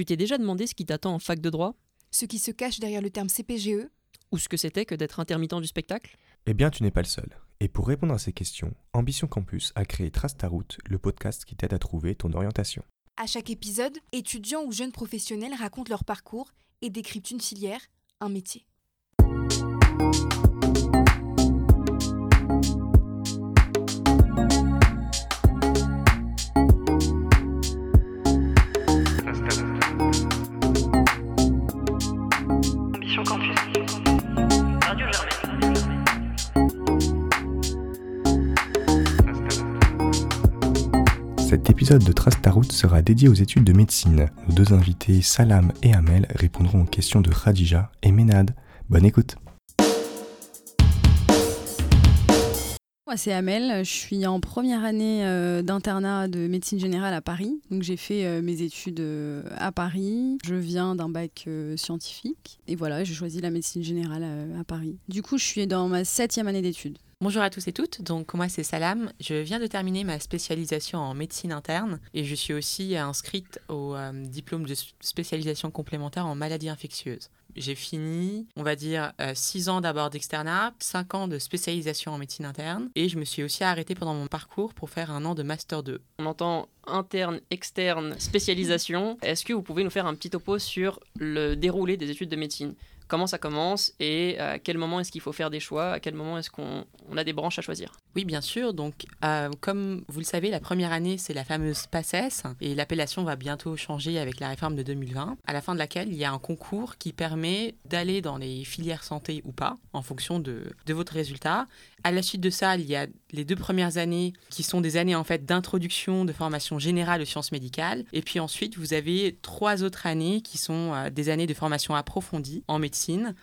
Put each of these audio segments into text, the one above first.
Tu t'es déjà demandé ce qui t'attend en fac de droit? Ce qui se cache derrière le terme CPGE Ou ce que c'était que d'être intermittent du spectacle? Eh bien, tu n'es pas le seul. Et pour répondre à ces questions, Ambition Campus a créé Trace ta route, le podcast qui t'aide à trouver ton orientation. À chaque épisode, étudiants ou jeunes professionnels racontent leur parcours et décryptent une filière, un métier. Cet épisode de Trace ta route sera dédié aux études de médecine. Nos deux invités, Salam et Amel, répondront aux questions de Khadija et Ménade. Bonne écoute Moi, c'est Amel. Je suis en première année euh, d'internat de médecine générale à Paris. Donc, j'ai fait euh, mes études euh, à Paris. Je viens d'un bac scientifique. Et voilà, j'ai choisi la médecine générale à Paris. Du coup, je suis dans ma septième année d'études. Bonjour à tous et toutes, donc moi c'est Salam, je viens de terminer ma spécialisation en médecine interne et je suis aussi inscrite au euh, diplôme de spécialisation complémentaire en maladies infectieuses. J'ai fini, on va dire, 6 ans d'abord d'externat, 5 ans de spécialisation en médecine interne et je me suis aussi arrêtée pendant mon parcours pour faire un an de master 2. On entend interne, externe, spécialisation. Est-ce que vous pouvez nous faire un petit topo sur le déroulé des études de médecine? Comment ça commence et à quel moment est-ce qu'il faut faire des choix À quel moment est-ce qu'on on a des branches à choisir Oui, bien sûr. Donc, euh, comme vous le savez, la première année, c'est la fameuse PACES et l'appellation va bientôt changer avec la réforme de 2020, à la fin de laquelle il y a un concours qui permet d'aller dans les filières santé ou pas, en fonction de votre résultat. À la suite de ça, il y a les deux premières années qui sont des années en fait d'introduction, de formation générale aux sciences médicales. Et puis ensuite, vous avez trois autres années qui sont euh, des années de formation approfondie en médecine.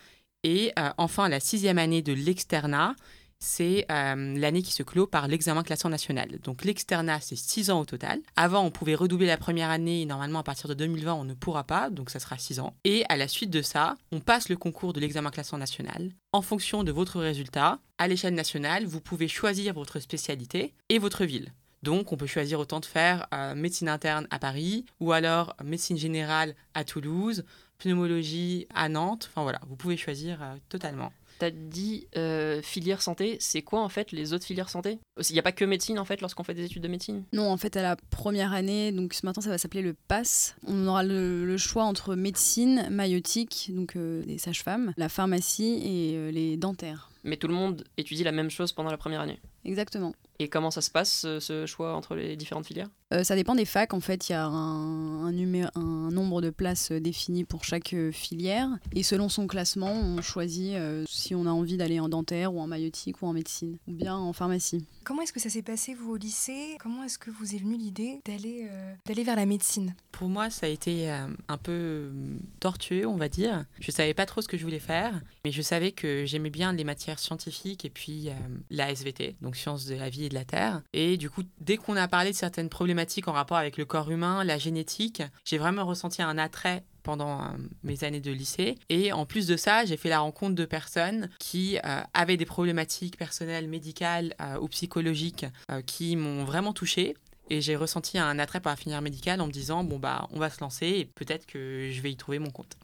Et euh, enfin, la sixième année de l'externat, c'est euh, l'année qui se clôt par l'examen classant national. Donc l'externat, c'est 6 ans au total. Avant, on pouvait redoubler la première année. et Normalement, à partir de 2020, on ne pourra pas, donc ça sera 6 ans. Et à la suite de ça, on passe le concours de l'examen classant national. En fonction de votre résultat, à l'échelle nationale, vous pouvez choisir votre spécialité et votre ville. Donc, on peut choisir autant de faire euh, médecine interne à Paris ou alors médecine générale à Toulouse, pneumologie à Nantes. Enfin voilà, vous pouvez choisir euh, totalement. T'as dit euh, filière santé, c'est quoi en fait les autres filières santé? Il n'y a pas que médecine en fait lorsqu'on fait des études de médecine? Non, en fait, à la première année, donc ce matin, ça va s'appeler le PASS. On aura le, le choix entre médecine, maïotique, donc euh, les sages-femmes, la pharmacie et euh, les dentaires. Mais tout le monde étudie la même chose pendant la première année? Exactement. Et comment ça se passe ce, ce choix entre les différentes filières? Euh, ça dépend des facs. En fait, il y a un, un, numé- un nombre de places euh, défini pour chaque euh, filière. Et selon son classement, on choisit euh, si on a envie d'aller en dentaire ou en maïotique ou en médecine ou bien en pharmacie. Comment est-ce que ça s'est passé, vous, au lycée? Comment est-ce que vous est venue l'idée d'aller euh, d'aller vers la médecine? Pour moi, ça a été euh, un peu euh, tortueux, on va dire. Je savais pas trop ce que je voulais faire, mais je savais que j'aimais bien les matières scientifiques et puis euh, la SVT, donc sciences de la vie et de la terre. Et du coup, dès qu'on a parlé de certaines problématiques en rapport avec le corps humain, la génétique, j'ai vraiment ressenti un attrait pendant euh, mes années de lycée. Et en plus de ça, j'ai fait la rencontre de personnes qui euh, avaient des problématiques personnelles, médicales euh, ou psychologiques qui m'ont vraiment touchée. Et j'ai ressenti un attrait par la filière médicale en me disant, bon, bah, on va se lancer et peut-être que je vais y trouver mon compte.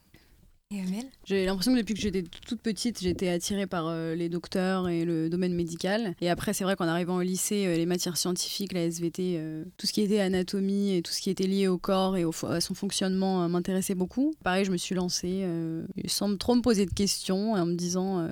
Et Amel J'ai l'impression que depuis que j'étais toute petite, j'étais attirée par euh, les docteurs et le domaine médical. Et après, c'est vrai qu'en arrivant au lycée, euh, les matières scientifiques, la SVT, euh, tout ce qui était anatomie et tout ce qui était lié au corps et au à son fonctionnement m'intéressait beaucoup. Pareil, je me suis lancée sans trop me poser de questions et en me disant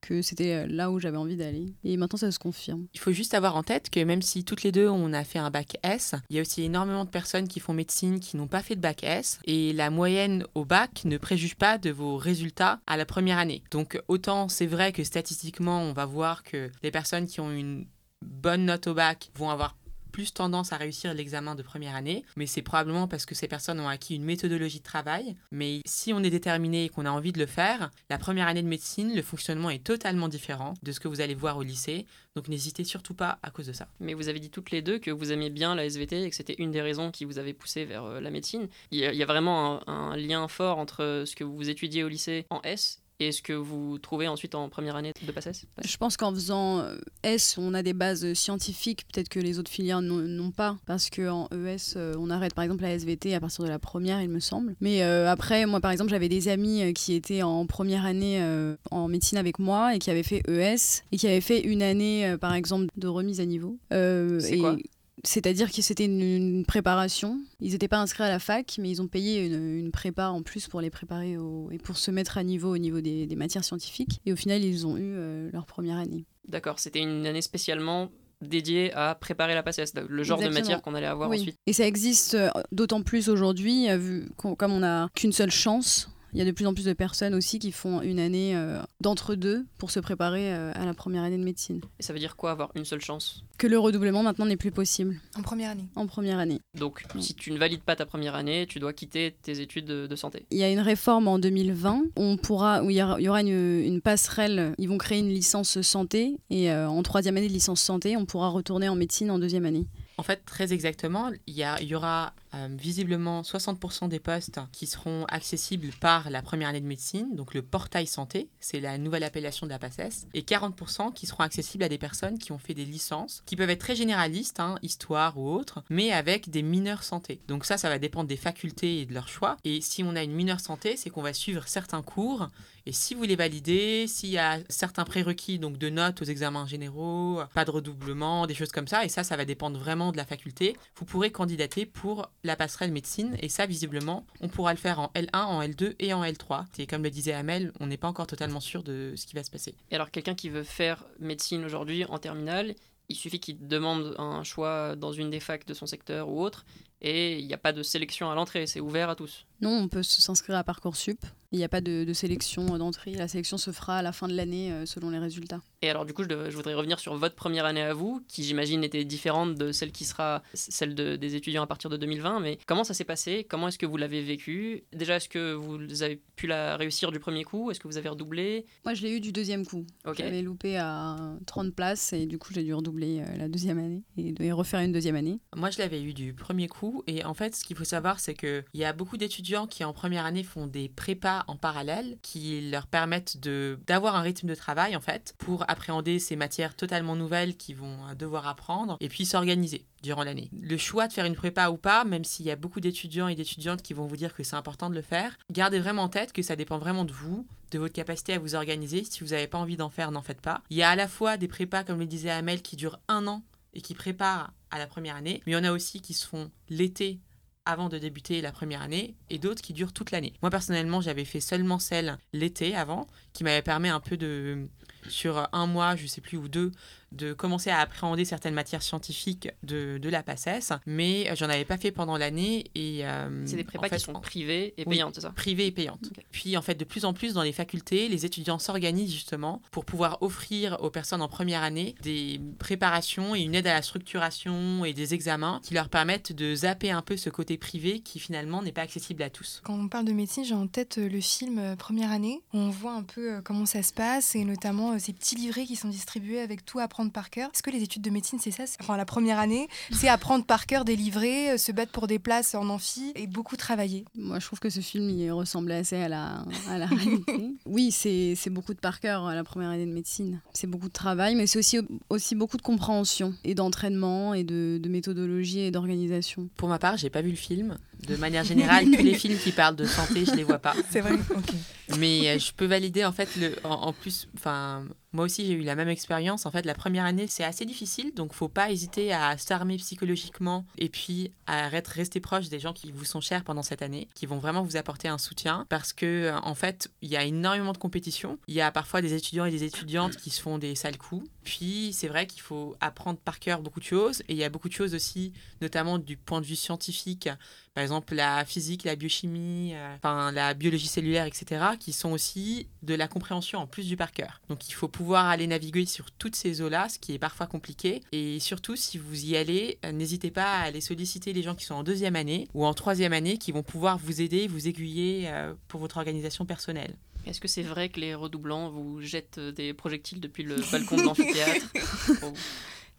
que c'était là où j'avais envie d'aller. Et maintenant, ça se confirme. Il faut juste avoir en tête que même si toutes les deux on a fait un bac S, il y a aussi énormément de personnes qui font médecine qui n'ont pas fait de bac S et la moyenne au bac ne préjuge pas de vos résultats à la première année. Donc autant c'est vrai que statistiquement on va voir que les personnes qui ont une bonne note au bac vont avoir plus tendance à réussir l'examen de première année, mais c'est probablement parce que ces personnes ont acquis une méthodologie de travail. Mais si on est déterminé et qu'on a envie de le faire, la première année de médecine, le fonctionnement est totalement différent de ce que vous allez voir au lycée. Donc n'hésitez surtout pas à cause de ça. Mais vous avez dit toutes les deux que vous aimiez bien la SVT et que c'était une des raisons qui vous avait poussé vers euh, la médecine. Il y, a, vraiment un, un lien fort entre ce que vous étudiez au lycée en S et ce que vous trouvez ensuite en première année de PACES Je pense qu'en faisant euh, S, on a des bases scientifiques, peut-être que les autres filières n'ont pas, parce qu'en ES, euh, on arrête par exemple la SVT à partir de la première, il me semble. Mais euh, après, moi par exemple, j'avais des amis qui étaient en première année euh, en médecine avec moi et qui avaient fait ES et qui avaient fait une année, euh, par exemple, de remise à niveau. C'est et- quoi? C'est-à-dire que c'était une, une préparation. Ils n'étaient pas inscrits à la fac, mais ils ont payé une, une prépa en plus pour les préparer au- et pour se mettre à niveau au niveau des, des matières scientifiques. Et au final, ils ont eu euh, leur première année. D'accord, c'était une année spécialement dédiée à préparer la PACES, le genre de matière qu'on allait avoir Oui. ensuite. Et ça existe euh, d'autant plus aujourd'hui, euh, vu comme on n'a qu'une seule chance. Il y a de plus en plus de personnes aussi qui font une année euh, d'entre-deux pour se préparer euh, à la première année de médecine. Et ça veut dire quoi avoir une seule chance? Que le redoublement maintenant n'est plus possible En première année. en première année. Donc, si tu ne valides pas ta première année, tu dois quitter tes études de, de santé. Il y a une réforme en 2020 on pourra, où il y aura, il y aura une, une passerelle. Ils vont créer une licence santé et euh, en troisième année de licence santé, on pourra retourner en médecine en deuxième année. En fait, très exactement, il y, a- il y aura euh, visiblement 60% des postes qui seront accessibles par la première année de médecine, donc le portail santé, c'est la nouvelle appellation de la PACES, et 40% qui seront accessibles à des personnes qui ont fait des licences, qui peuvent être très généralistes, hein, histoire ou autre, mais avec des mineurs santé. Donc ça, ça va dépendre des facultés et de leur choix. Et si on a une mineure santé, c'est qu'on va suivre certains cours et si vous les validez, s'il y a certains prérequis, donc de notes aux examens généraux, pas de redoublement, des choses comme ça, et ça, ça va dépendre vraiment de la faculté, vous pourrez candidater pour la passerelle médecine. Et ça, visiblement, on pourra le faire en L1, en L2 et en L3. Et comme le disait Amel, on n'est pas encore totalement sûr de ce qui va se passer. Et alors, quelqu'un qui veut faire médecine aujourd'hui en terminale, il suffit qu'il demande un choix dans une des facs de son secteur ou autre, et il n'y a pas de sélection à l'entrée, c'est ouvert à tous. Non, on peut s'inscrire à Parcoursup. Il n'y a pas de, de sélection euh, d'entrée. La sélection se fera à la fin de l'année euh, selon les résultats. Et alors, du coup, je, dev- je voudrais revenir sur votre première année à vous, qui j'imagine était différente de celle qui sera celle de- des étudiants à partir de 2020. Mais comment ça s'est passé? Comment est-ce que vous l'avez vécu? Déjà, est-ce que vous avez pu la réussir du premier coup? Est-ce que vous avez redoublé? Moi, je l'ai eu du deuxième coup. Ok. J'avais loupé à 30 places et du coup, j'ai dû redoubler euh, la deuxième année et, et refaire une deuxième année. Moi, je l'avais eu du premier coup. Et en fait, ce qu'il faut savoir, c'est qu'il y a beaucoup d'étudiants qui, en première année, font des prépas en parallèle qui leur permettent d'avoir un rythme de travail, en fait, pour appréhender ces matières totalement nouvelles qu'ils vont euh, devoir apprendre et puis s'organiser durant l'année. Le choix de faire une prépa ou pas, même s'il y a beaucoup d'étudiants et d'étudiantes qui vont vous dire que c'est important de le faire, gardez vraiment en tête que ça dépend vraiment de vous, de votre capacité à vous organiser. Si vous n'avez pas envie d'en faire, n'en faites pas. Il y a à la fois des prépas, comme le disait Amel, qui durent un an et qui préparent la première année, mais il y en a aussi qui se font l'été avant de débuter la première année et d'autres qui durent toute l'année. Moi personnellement, j'avais fait seulement celle l'été avant qui m'avait permis un peu de sur un mois, je sais plus ou deux, de commencer à appréhender certaines matières scientifiques de, de la PACES, mais j'en avais pas fait pendant l'année et euh, C'est des prépas en fait, qui sont privées et Oui. payantes, c'est ça privée et payante. Ok. Puis en fait, de plus en plus dans les facultés, les étudiants s'organisent justement pour pouvoir offrir aux personnes en première année des préparations et une aide à la structuration et des examens qui leur permettent de zapper un peu ce côté privé qui finalement n'est pas accessible à tous. Quand on parle de médecine, j'ai en tête euh, le film euh, Première année, où on voit un peu euh, comment ça se passe, et notamment euh, ces petits livrets qui sont distribués avec tout à apprendre par cœur. Est-ce que les études de médecine, c'est ça Enfin, la première année, c'est apprendre par cœur des livrets, euh, se battre pour des places en amphi, et beaucoup travailler? Moi, je trouve que ce film il ressemblait assez à la, à la réalité. Oui, c'est c'est beaucoup de par cœur à la première année de médecine. C'est beaucoup de travail, mais c'est aussi, aussi beaucoup de compréhension et d'entraînement et de, de méthodologie et d'organisation. Pour ma part, j'ai pas vu le film. De manière générale, tous les films qui parlent de santé, je les vois pas. C'est vrai Ok. Mais euh, je peux valider en fait le en, en plus enfin moi aussi j'ai eu la même expérience en fait la première année c'est assez difficile donc faut pas hésiter à s'armer psychologiquement et puis à rester proche des gens qui vous sont chers pendant cette année qui vont vraiment vous apporter un soutien parce que euh, en fait il y a énormément de compétition il y a parfois des étudiants et des étudiantes qui se font des sales coups puis c'est vrai qu'il faut apprendre par cœur beaucoup de choses et il y a beaucoup de choses aussi notamment du point de vue scientifique par exemple la physique, la biochimie, euh, enfin la biologie cellulaire, etc., qui sont aussi de la compréhension en plus du par cœur. Donc il faut pouvoir aller naviguer sur toutes ces eaux-là, ce qui est parfois compliqué. Et surtout, si vous y allez, euh, n'hésitez pas à aller solliciter les gens qui sont en deuxième année ou en troisième année, qui vont pouvoir vous aider, vous aiguiller euh, pour votre organisation personnelle. Est-ce que c'est vrai que les redoublants vous jettent des projectiles depuis le balcon de l'amphithéâtre Oh.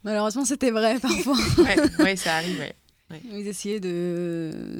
Malheureusement, c'était vrai parfois. Ouais, ouais, ça arrive. ouais. Ils essayaient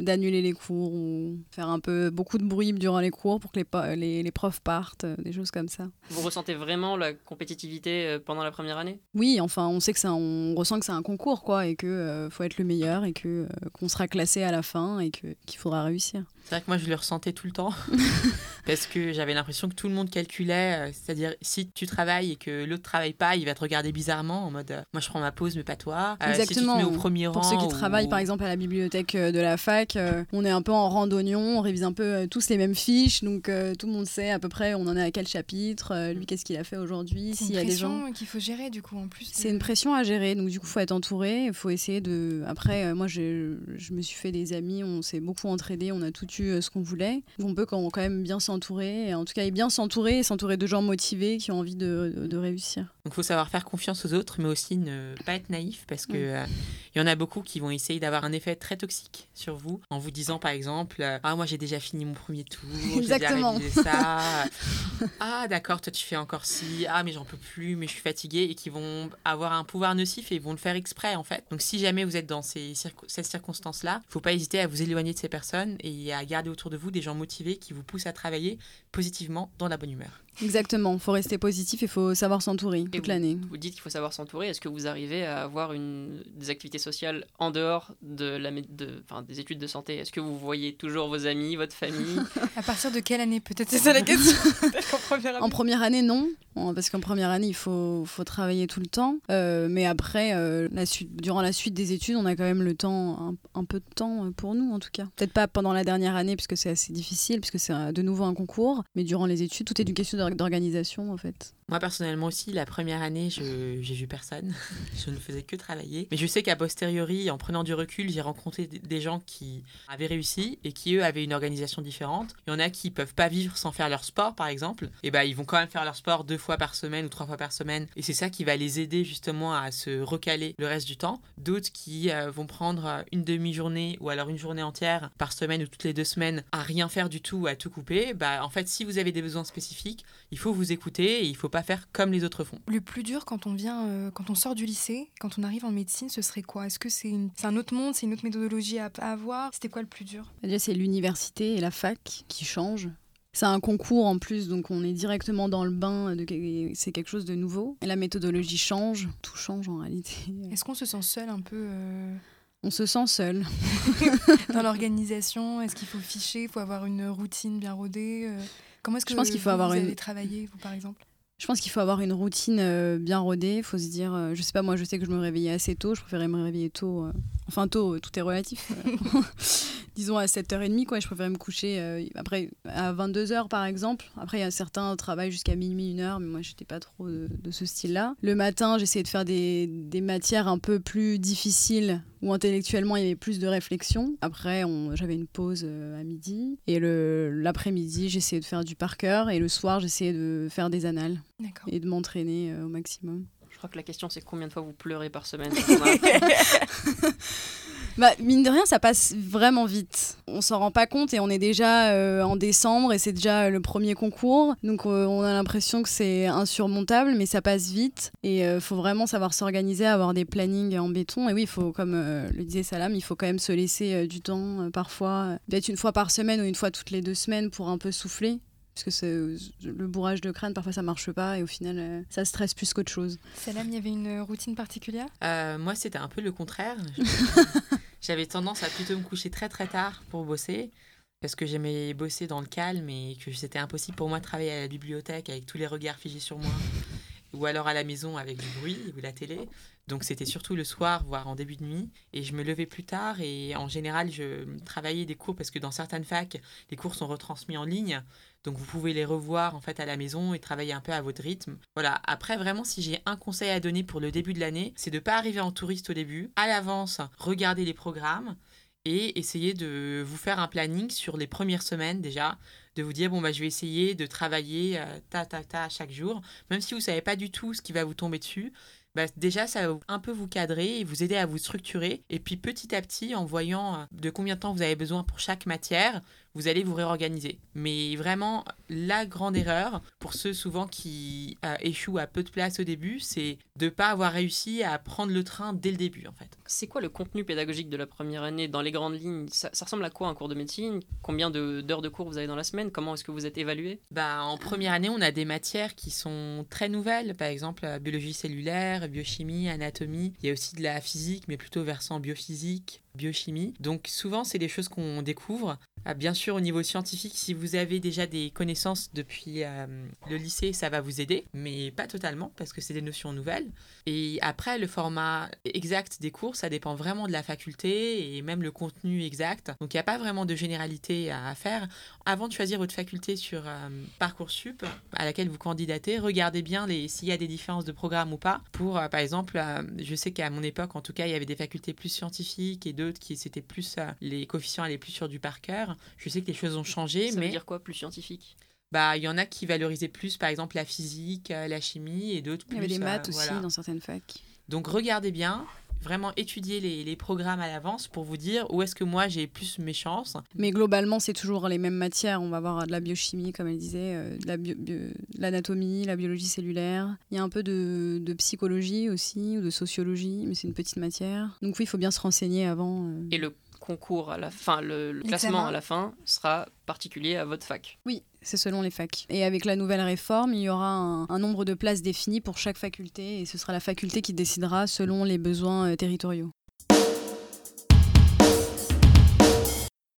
d'annuler les cours ou faire un peu beaucoup de bruit durant les cours pour que les, les, les profs partent, euh, des choses comme ça. Vous ressentez vraiment la compétitivité euh, pendant la première année? Oui, enfin, on sait que un- on ressent que c'est un concours quoi et que euh, faut être le meilleur et que euh, qu'on sera classé à la fin et que qu'il faudra réussir. C'est vrai que moi, je le ressentais tout le temps. parce que j'avais l'impression que tout le monde calculait. euh, C'est-à-dire, si tu travailles et que l'autre travaille pas, il va te regarder bizarrement en mode euh, Moi, je prends ma pause, mais pas toi. Euh, Exactement. Si tu te mets au premier Pour rang. ceux qui ou- travaillent par exemple à la bibliothèque euh, de la fac, euh, on est un peu en randonnion, on révise un peu euh, tous les mêmes fiches, donc euh, tout le monde sait à peu près on en est à quel chapitre, euh, lui qu'est-ce qu'il a fait aujourd'hui, C'est s'il une y a des gens. pression qu'il faut gérer du coup en plus. C'est une pression à gérer, donc du coup, faut être entouré. Il faut essayer de. Après, euh, moi, je, je me suis fait des amis, on s'est beaucoup entraidés, on a tout eu euh, ce qu'on voulait. On peut quand, quand même bien s'entourer, en tout cas, et bien s'entourer et s'entourer de gens motivés qui ont envie de, de- de réussir. Donc, il faut savoir faire confiance aux autres, mais aussi ne pas être naïf parce que Mm. Il y en a beaucoup qui vont essayer d'avoir un effet très toxique sur vous en vous disant, par exemple, euh, Ah, moi, j'ai déjà fini mon premier tour, j'ai déjà révisé ça. ah, d'accord, toi, tu fais encore ci. Ah, mais j'en peux plus, mais je suis fatiguée. Et qui vont avoir un pouvoir nocif et ils vont le faire exprès, en fait. Donc, si jamais vous êtes dans ces circo- cette circonstance-là, il faut pas hésiter à vous éloigner de ces personnes et à garder autour de vous des gens motivés qui vous poussent à travailler positivement dans la bonne humeur. Exactement, faut rester positif et faut savoir s'entourer toute l'année. Vous dites qu'il faut savoir s'entourer. Est-ce que vous arrivez à avoir une, des activités sociales en dehors de la, mé- de, enfin, des études de santé? Est-ce que vous voyez toujours vos amis, votre famille? À partir de quelle année Peut-être? C'est ça la question. Peut-être en première année. En première année, non, parce qu'en première année, il faut, faut travailler tout le temps. Euh, mais après, euh, la suite, durant la suite des études, on a quand même le temps, un, un peu de temps euh, pour nous, en tout cas. Peut-être pas pendant la dernière année, puisque c'est assez difficile, puisque c'est de nouveau un concours. Mais durant les études, tout est une question d'or- d'organisation, en fait. Moi, personnellement aussi, la première année, je j'ai vu personne. Je ne faisais que travailler. Mais je sais qu'à posteriori, en prenant du recul, j'ai rencontré des- gens qui avaient réussi et qui, eux, avaient une organisation différente. Il y en a qui peuvent pas vivre sans faire leur sport, par exemple. Et ben, ils vont quand même faire leur sport deux fois par semaine ou trois fois par semaine. Et c'est ça qui va les aider justement à se recaler le reste du temps. D'autres qui euh, vont prendre une demi-journée ou alors une journée entière par semaine ou toutes les deux semaines à rien faire du tout, à tout couper. Bah, en fait, si vous avez des besoins spécifiques, il faut vous écouter et il faut pas faire comme les autres font. Le plus dur quand on vient, euh, quand on sort du lycée, quand on arrive en médecine, ce serait quoi? Est-ce que c'est une- un autre monde, c'est une autre méthodologie à, à avoir? C'était quoi le plus dur? C'est l'université et la fac qui changent. C'est un concours en plus, donc on est directement dans le bain, de... c'est quelque chose de nouveau. Et la méthodologie change, tout change en réalité. Est-ce qu'on se sent seul un peu euh, On se sent seul. dans l'organisation Est-ce qu'il faut ficher Il faut avoir une routine bien rodée Euh, Comment est-ce que Je pense qu'il faut vous, avoir une- avez travaillé, vous par exemple? Je pense qu'il faut avoir une routine euh, bien rodée. Il faut se dire, euh, je sais pas, moi je sais que je me réveillais assez tôt, je préférais me réveiller tôt. euh, Enfin, tôt, tout est relatif. Disons à 7h30, quoi. Je préférais me coucher euh, après à 22h par exemple. Après, il y a certains travaillent jusqu'à minuit, 1h, mais moi j'étais pas trop de, de ce style-là. Le matin, j'essayais de faire des, des matières un peu plus difficiles où intellectuellement il y avait plus de réflexion. Après, on- j'avais une pause euh, à midi. Et le- l'après-midi, j'essayais de faire du par cœur. Et le soir, j'essayais de faire des annales D'accord. et de m'entraîner euh, au maximum. Je crois que la question c'est combien de fois vous pleurez par semaine Bah, mine de rien, ça passe vraiment vite. On s'en rend pas compte et on est déjà euh, en décembre et c'est déjà le premier concours. Donc euh, on a l'impression que c'est insurmontable, mais ça passe vite. Et il faut vraiment savoir s'organiser, avoir des plannings en béton. Et oui, il faut, comme euh, le disait Salam, il faut quand même se laisser euh, du temps euh, parfois, euh, peut-être une fois par semaine ou une fois toutes les deux semaines pour un peu souffler. Parce que c'est- le bourrage de crâne, parfois ça marche pas et au final, euh, ça stresse plus qu'autre chose. Salam, il y avait une routine particulière? Euh, moi, c'était un peu le contraire. J'avais tendance à plutôt me coucher très très tard pour bosser. Parce que j'aimais bosser dans le calme et que c'était impossible pour moi de travailler à la bibliothèque avec tous les regards figés sur moi. Ou alors à la maison avec du bruit ou la télé. Donc c'était surtout le soir, voire en début de nuit. Et je me levais plus tard et en général, je travaillais des cours parce que dans certaines facs, les cours sont retransmis en ligne. Donc vous pouvez les revoir en fait à la maison et travailler un peu à votre rythme. Voilà. Après vraiment si j'ai un conseil à donner pour le début de l'année, c'est de pas arriver en touriste au début. À l'avance, regarder les programmes et essayer de vous faire un planning sur les premières semaines déjà, de vous dire bon bah je vais essayer de travailler euh, ta ta ta chaque jour, même si vous savez pas du tout ce qui va vous tomber dessus. Bah, déjà, ça va un peu vous cadrer et vous aider à vous structurer. Et puis petit à petit, en voyant euh, de combien de temps vous avez besoin pour chaque matière, vous allez vous réorganiser. Mais vraiment, la grande erreur, pour ceux souvent qui euh, échouent à peu de place au début, c'est de ne pas avoir réussi à prendre le train dès le début, en fait. C'est quoi le contenu pédagogique de la première année dans les grandes lignes? Ça, ça ressemble à quoi un cours de médecine? Combien de- d'heures de, cours vous avez dans la semaine? Comment est-ce que vous êtes évalué? Bah, en première année, on a des matières qui sont très nouvelles, par exemple euh, biologie cellulaire, biochimie, anatomie. Il y a aussi de la physique, mais plutôt versant biophysique, biochimie. Donc souvent, c'est des choses qu'on découvre. Ah, bien sûr, au niveau scientifique, si vous avez déjà des connaissances depuis euh, le lycée, ça va vous aider, mais pas totalement, parce que c'est des notions nouvelles. Et après, le format exact des cours, ça dépend vraiment de la faculté et même le contenu exact. Donc il n'y a pas vraiment de généralité à faire. Avant de choisir votre faculté sur euh, Parcoursup à laquelle vous candidatez, regardez bien s'il y a des différences de programme ou pas. Pour, euh, par exemple, je sais qu'à mon époque, en tout cas, il y avait des facultés plus scientifiques et d'autres qui c'était plus euh, les coefficients allaient plus sur du par cœur. Je sais que les choses ont changé, Ça mais veut dire quoi plus scientifique? Bah il y en a qui valorisaient plus, par exemple, la physique, euh, la chimie et d'autres Il plus. y avait des euh, maths aussi voilà. dans certaines facs. Donc regardez bien. Vraiment étudier les, les programmes à l'avance pour vous dire où est-ce que moi j'ai plus mes chances. Mais globalement, c'est toujours les mêmes matières. On va avoir de la biochimie, comme elle disait, euh, de la bio- bio- de l'anatomie, la biologie cellulaire. Il y a un peu de, de psychologie aussi, ou de sociologie, mais c'est une petite matière. Donc oui, il faut bien se renseigner avant. euh. Et le concours à la fin, le, classement à la fin sera particulier à votre fac. Oui, c'est selon les facs. Et avec la nouvelle réforme, il y aura un, un nombre de places défini pour chaque faculté, et ce sera la faculté qui décidera selon les besoins euh, territoriaux.